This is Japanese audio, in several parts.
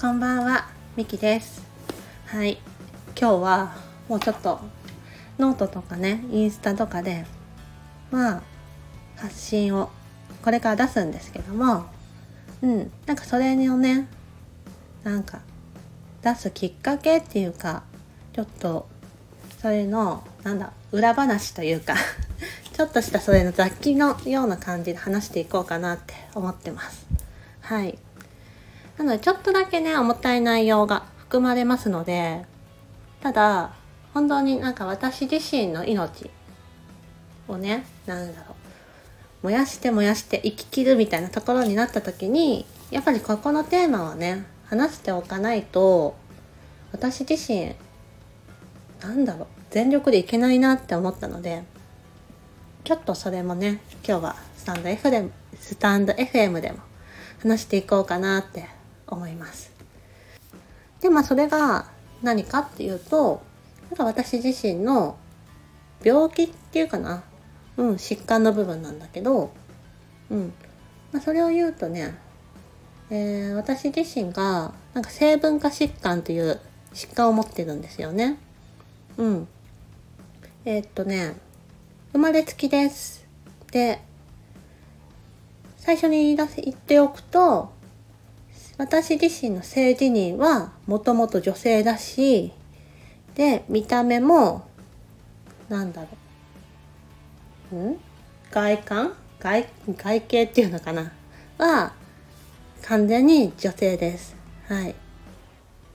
こんばんは、みきです。はい、今日はもうちょっとノートとかね、インスタとかで、まあ、発信をこれから出すんですけども、うん、なんかそれをね、なんか出すきっかけっていうか、ちょっとそれの、なんだ、裏話というか、ちょっとしたそれの雑記のような感じで話していこうかなって思ってます。はい。なのでちょっとだけね、重たい内容が含まれますので、ただ、本当になんか私自身の命をね、なんだろう、燃やして燃やして生き切るみたいなところになった時に、やっぱりここのテーマはね、話しておかないと、私自身、なんだろう、全力でいけないなって思ったので、ちょっとそれもね、今日はスタンド FM、スタンド FM でも話していこうかなって思います。で、まあそれが何かっていうと、なんか私自身の病気っていうかな、うん、疾患の部分なんだけど、うん。まあそれを言うとね、えー、私自身がなんか成分化疾患という疾患を持ってるんですよね。うん。えー、っとね、生まれつきです。で、最初に言い出せ言っておくと、私自身の性自認はもともと女性だし、で、見た目も、なんだろう。ん？外観？外、外形っていうのかな？は、完全に女性です。はい。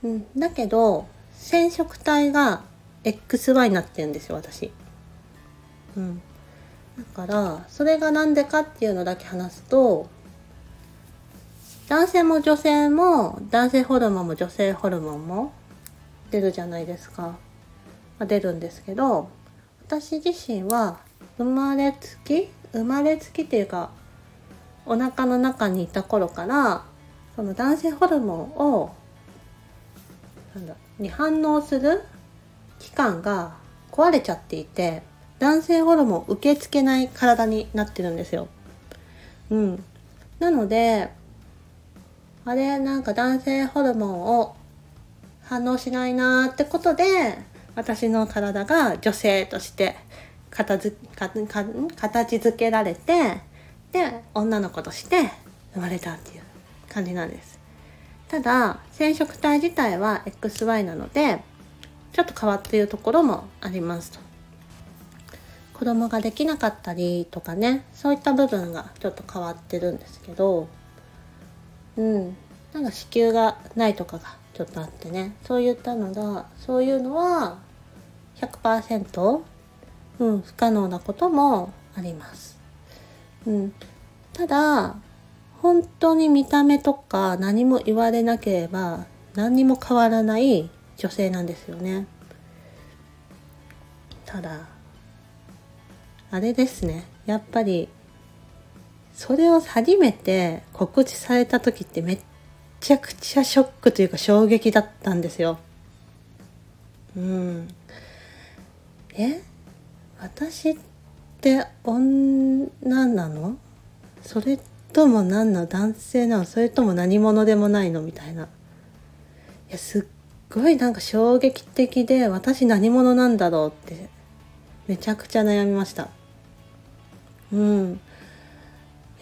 うん、だけど、染色体が XY になってるんですよ、私。うん。だから、それがなんでかっていうのだけ話すと、男性も女性も、男性ホルモンも女性ホルモンも出るじゃないですか。まあ、出るんですけど、私自身は生まれつき生まれつきっていうか、お腹の中にいた頃から、その男性ホルモンを、なんだ、に反応する器官が壊れちゃっていて、男性ホルモンを受け付けない体になってるんですよ。うん。なので、あれ、なんか男性ホルモンを反応しないなーってことで、私の体が女性として形づけられて、で、女の子として生まれたっていう感じなんです。ただ、染色体自体は XY なので、ちょっと変わっているところもありますと。子供ができなかったりとかね、そういった部分がちょっと変わってるんですけど、うん、なんか子宮がないとかがちょっとあってね、そういったのが、そういうのは100%、うん、不可能なこともあります。うん、ただ、本当に見た目とか何も言われなければ何にも変わらない女性なんですよね。ただ、あれですね。やっぱり、それを初めて告知された時ってめっちゃくちゃショックというか衝撃だったんですよ。うん。え？私って女なの？それとも何の？男性なの？それとも何者でもないの？みたいな。いや、すっごいなんか衝撃的で私何者なんだろうってめちゃくちゃ悩みました。うん。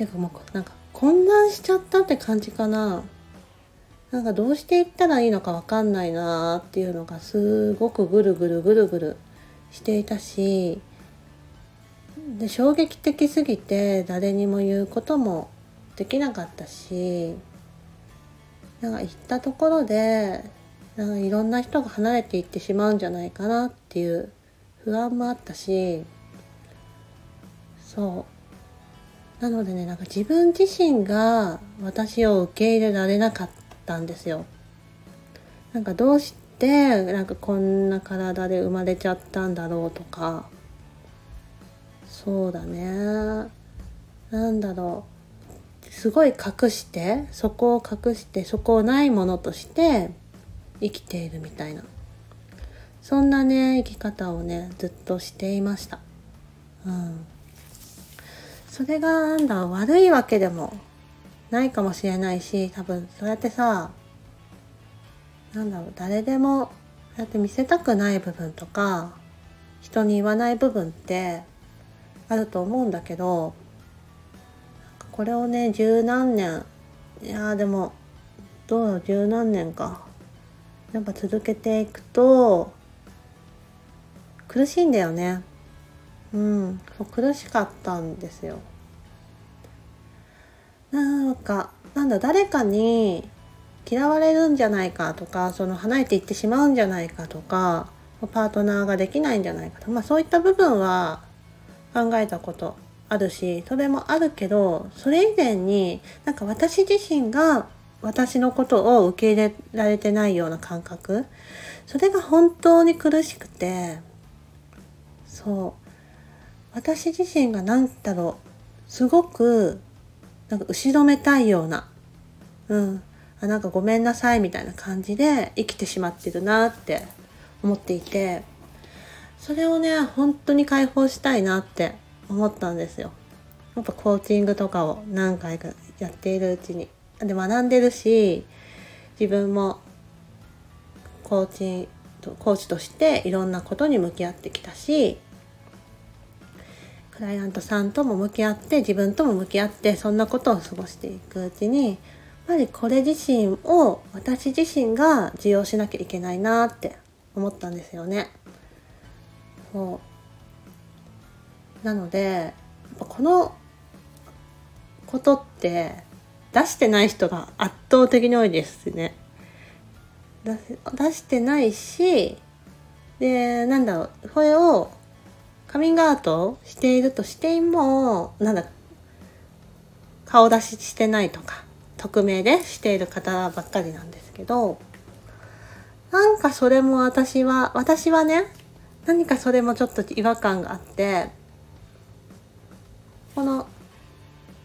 てかもうなんか混乱しちゃったって感じかな。なんかどうしていったらいいのかわかんないなーっていうのがすごくぐるぐるぐるぐるしていたし、で、衝撃的すぎて誰にも言うこともできなかったし、なんか行ったところで、なんかいろんな人が離れていってしまうんじゃないかなっていう不安もあったし、そう。なのでね、なんか自分自身が私を受け入れられなかったんですよ。なんかどうして、なんかこんな体で生まれちゃったんだろうとか、そうだね。なんだろう。すごい隠して、そこを隠して、そこをないものとして生きているみたいな。そんなね、生き方をね、ずっとしていました。うん。それがなんだ悪いわけでもないかもしれないし多分そうやってさなんだろう誰でもやって見せたくない部分とか人に言わない部分ってあると思うんだけどこれをね十何年いやでもどう十何年かやっぱ続けていくと苦しいんだよね。うん。そう苦しかったんですよ。なんかなんだ誰かに嫌われるんじゃないかとかその離れていってしまうんじゃないかとかパートナーができないんじゃないかとか、まあ、そういった部分は考えたことあるしそれもあるけどそれ以前になんか私自身が私のことを受け入れられてないような感覚それが本当に苦しくてそう。私自身が何だろうすごくなんか後ろめたいようなうんあなんかごめんなさいみたいな感じで生きてしまってるなって思っていてそれをね本当に解放したいなって思ったんですよ。やっぱコーチングとかを何回かやっているうちにで学んでるし自分もコーチコーチとしていろんなことに向き合ってきたしクライアントさんとも向き合って自分とも向き合ってそんなことを過ごしていくうちにやっぱりこれ自身を私自身が受容しなきゃいけないなって思ったんですよね。そうなのでこのことって出してない人が圧倒的に多いですね。出してないしでなんだろうこれをカミングアウトしているとしてもなんだ顔出ししてないとか匿名でしている方ばっかりなんですけどなんかそれも私は私はね何かそれもちょっと違和感があってこの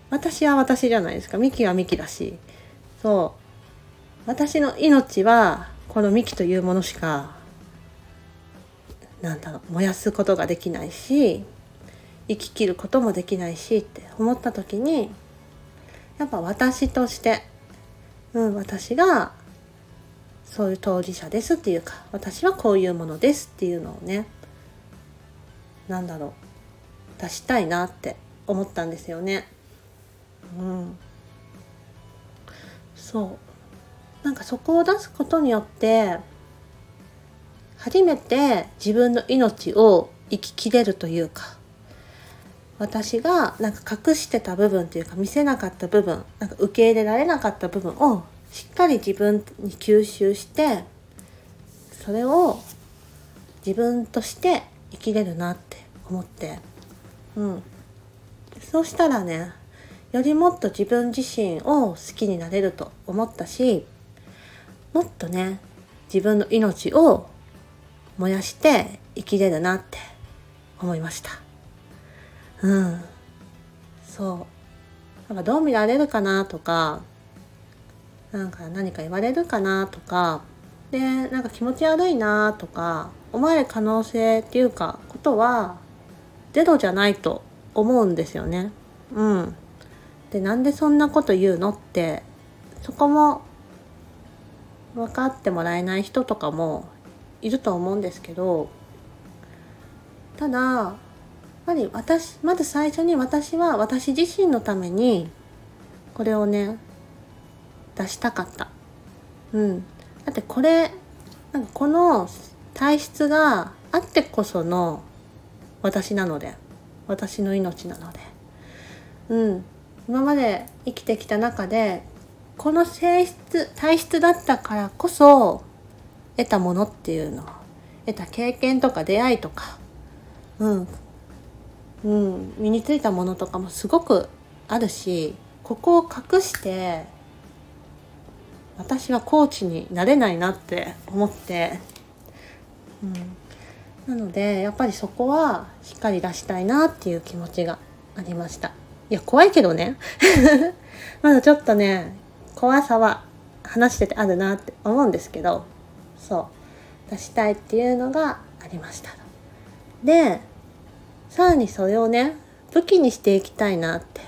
私は私じゃないですか。ミキはミキだしそう。私の命はこのミキというものしかなんだろう燃やすことができないし生ききることもできないしって思った時にやっぱ私として、うん、私がそういう当事者ですっていうか私はこういうものですっていうのをねなんだろう出したいなって思ったんですよね。うん、そうなんかそこを出すことによって初めて自分の命を生ききれるというか私がなんか隠してた部分というか見せなかった部分なんか受け入れられなかった部分をしっかり自分に吸収してそれを自分として生きれるなって思って。うん。そうしたらねよりもっと自分自身を好きになれると思ったしもっとね自分の命を燃やして生きれるなって思いましたうんそうなんかどう見られるかなとかなんか何か言われるかなとかでなんか気持ち悪いなとか思える可能性っていうかことはゼロじゃないと思うんですよね。うん。でなんでそんなこと言うのってそこも分かってもらえない人とかもいると思うんですけどただやっぱり私まず最初に私は私自身のためにこれをね出したかった。うん。だってこれ、なんかこの体質があってこその私なので、私の命なので。うん。今まで生きてきた中で、この性質、体質だったからこそ得たものっていうの。得た経験とか出会いとか、うん。うん、身についたものとかもすごくあるし、ここを隠して私はコーチになれないなって思って、うん、なのでやっぱりそこはしっかり出したいなっていう気持ちがありました。いや怖いけどね。まだちょっとね怖さは話しててあるなって思うんですけど。そう出したいっていうのがありましたでさらにそれをね武器にしていきたいなって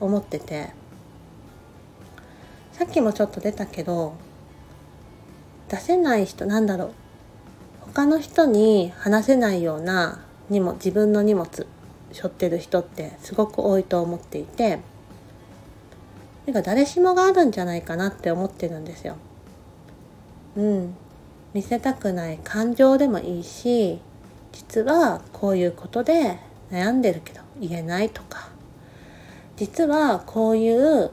思っててさっきもちょっと出たけど出せない人なんだろう他の人に話せないような荷物自分の荷物背負ってる人ってすごく多いと思っていてなんか誰しもがあるんじゃないかなって思ってるんですよ。うん。見せたくない感情でもいいし実はこういうことで悩んでるけど言えないとか実はこういう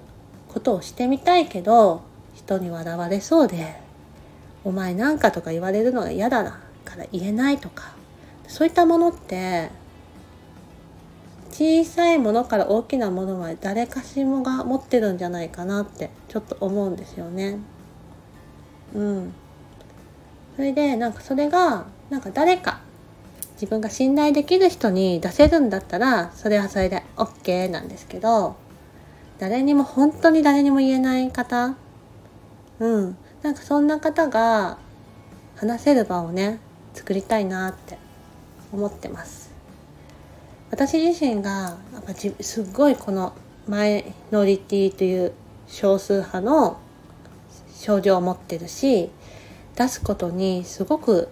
ことをしてみたいけど人に笑われそうで「お前なんか」とか言われるのが嫌だなから言えないとかそういったものって小さいものから大きなものは誰かしもが持ってるんじゃないかなってちょっと思うんですよね。うん。それでなんかそれがなんか誰か自分が信頼できる人に出せるんだったらそれはそれで OK なんですけど誰にも本当に誰にも言えない方うんなんかそんな方が話せる場をね作りたいなって思ってます。私自身がやっぱじすっごいこのマイノリティという少数派の症状を持ってるし出すことにすごく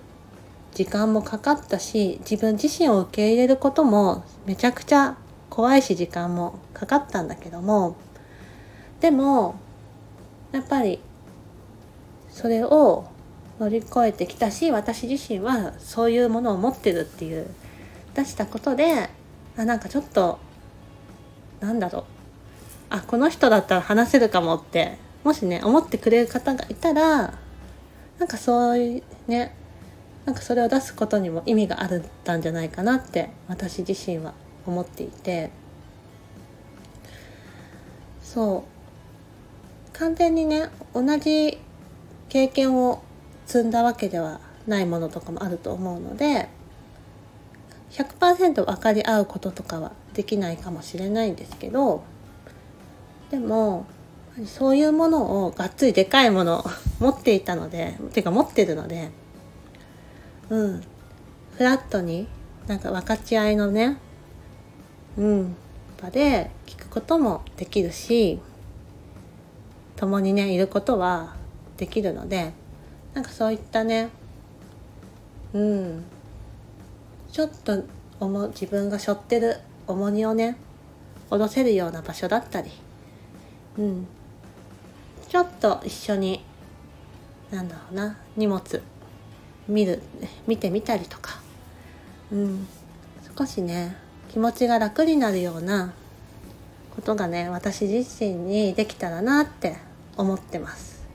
時間もかかったし自分自身を受け入れることもめちゃくちゃ怖いし時間もかかったんだけどもでもやっぱりそれを乗り越えてきたし私自身はそういうものを持ってるっていう出したことであなんかちょっとなんだろう。あこの人だったら話せるかもってもしね思ってくれる方がいたらなんかそういうねなんかそれを出すことにも意味があったんじゃないかなって私自身は思っていて。そう。完全にね同じ経験を積んだわけではないものとかもあると思うので100%分かり合うこととかはできないかもしれないんですけどでもそういうものをがっつりでかいもの 持っていたのでていうか持ってるのでうん。フラットになんか分かち合いのねうん。場で聞くこともできるし共にねいることはできるのでなんかそういったねうん。ちょっと自分が背負ってる重荷をね下ろせるような場所だったり、うん、ちょっと一緒になんだろうな荷物見る見てみたりとか、うん、少しね気持ちが楽になるようなことがね私自身にできたらなって思ってます。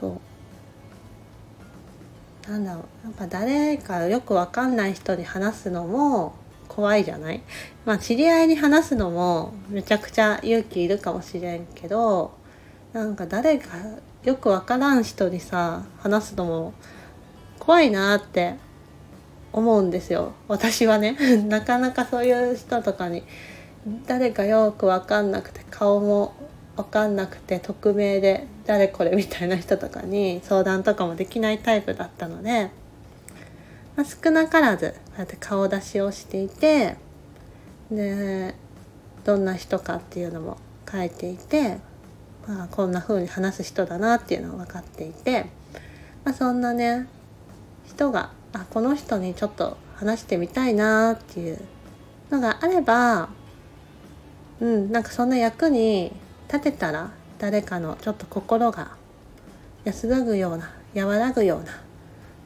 そう。なんだろうやっぱ誰かよくわかんない人に話すのも怖いじゃない？まあ知り合いに話すのもめちゃくちゃ勇気いるかもしれんけどなんか誰かよくわからん人にさ話すのも怖いなって思うんですよ。私はね。なかなかそういう人とかに誰かよくわかんなくて顔も分かんなくて匿名で誰これみたいな人とかに相談とかもできないタイプだったので、まあ、少なからずこうやって顔出しをしていてでどんな人かっていうのも書いていて、まあ、こんな風に話す人だなっていうのが分かっていて、まあ、そんなね人があこの人にちょっと話してみたいなっていうのがあればうんなんかそんな役に立てたら誰かのちょっと心が安らぐような和らぐような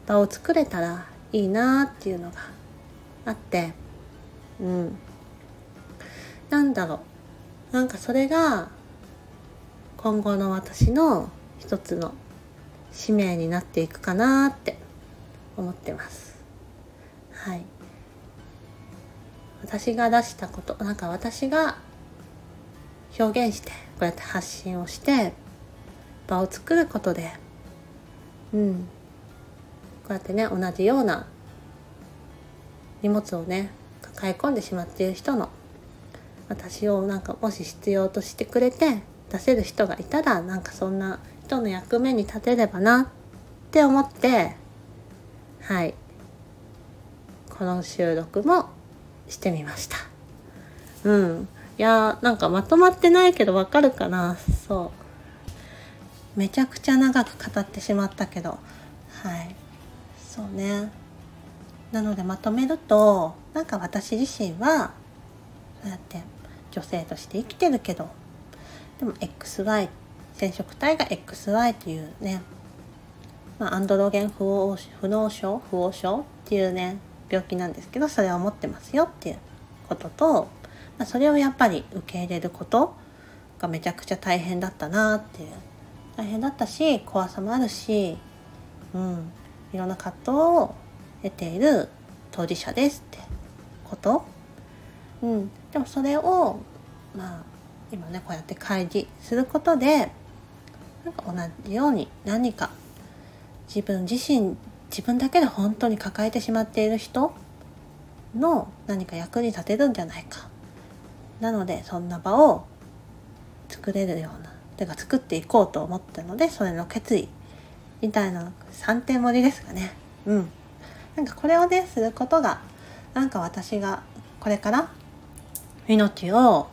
場を作れたらいいなっていうのがあってうん。なんだろう。なんかそれが今後の私の一つの使命になっていくかなって思ってますはい私が出したことなんか私が表現してこうやって発信をして場を作ることでうんこうやってね同じような荷物をね抱え込んでしまっている人の私をなんかもし必要としてくれて出せる人がいたらなんかそんな人の役目に立てればなって思ってはい。この収録もしてみました。うん。いやーなんかまとまってないけどわかるかな。そう。めちゃくちゃ長く語ってしまったけど。はい。そうね。なのでまとめるとなんか私自身はそうやって女性として生きてるけどでも XY 染色体が XY というね、まあ、アンドロゲン不不脳症不応症っていうね病気なんですけどそれを持ってますよっていうことと、まあ、それをやっぱり受け入れることがめちゃくちゃ大変だったなっていう。大変だったし怖さもあるし、うん、いろんな葛藤を得ている当事者ですってこと、うん、でもそれをまあ今ねこうやって開示することでなんか同じように何か自分自身自分だけで本当に抱えてしまっている人の何か役に立てるんじゃないか。なのでそんな場を作れるようなてか作っていこうと思ったのでそれの決意みたいな3点盛りですかね。うん。なんかこれをねすることがなんか私がこれから命を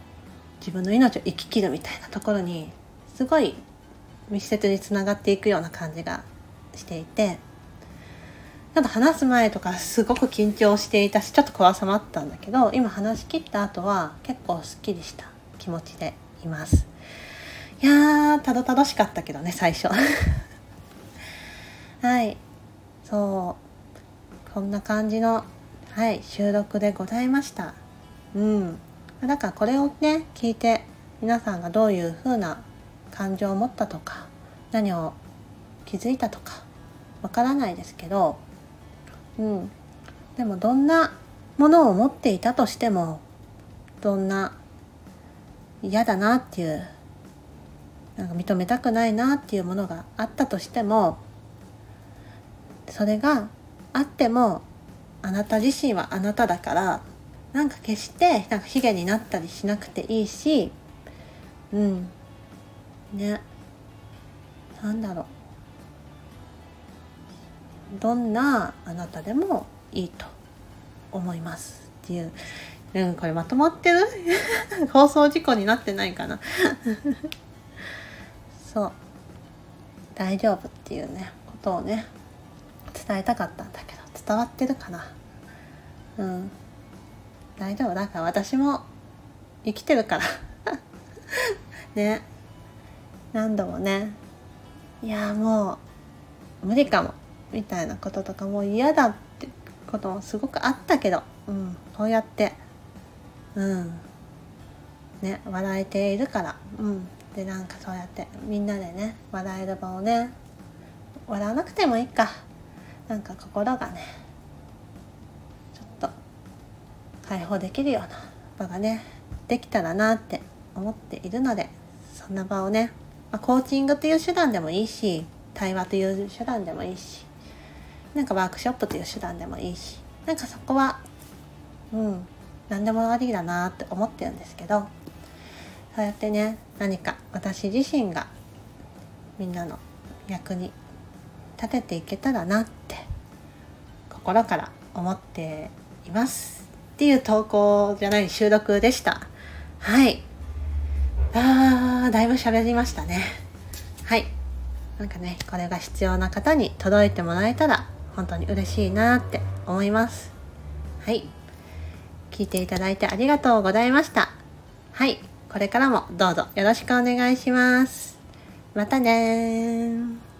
自分の命を生き切るみたいなところにすごい密接につながっていくような感じがしていてちょっと話す前とかすごく緊張していたしちょっと怖さもあったんだけど今話し切った後は結構すっきりした気持ちでいます。いやーたどたどしかったけどね最初。はい。そう。こんな感じのはい収録でございました。うん。だかこれをね聞いて皆さんがどういう風な感情を持ったとか何を気づいたとかわからないですけどうん、でもどんなものを持っていたとしてもどんな嫌だなっていうなんか認めたくないなっていうものがあったとしてもそれがあってもあなた自身はあなただからなんか決してなんか卑下になったりしなくていいしうん。ね。なんだろう。どんなあなたでもいいと思います。っていう、うん、これまとまってる？放送事故になってないかな？そう。大丈夫っていうねことをね伝えたかったんだけど伝わってるかな？うん。大丈夫だから私も生きてるから ね何度もねいやもう無理かもみたいなこととかもう嫌だってこともすごくあったけど、うん、こうやってうんね笑えているから、うん、でなんかそうやってみんなでね笑える場をね笑わなくてもいいかなんか心がねちょっと解放できるような場がねできたらなって思っているのでそんな場をね、まあ、コーチングという手段でもいいし対話という手段でもいいしなんかワークショップという手段でもいいしなんかそこはうん何でもありだなって思ってるんですけどそうやってね何か私自身がみんなの役に立てていけたらなって心から思っています。っていう投稿じゃない収録でした。はい。あーだいぶ喋りましたね。はい。なんかねこれが必要な方に届いてもらえたら本当に嬉しいなって思います。はい。聞いていただいてありがとうございました。はい。これからもどうぞよろしくお願いします。またね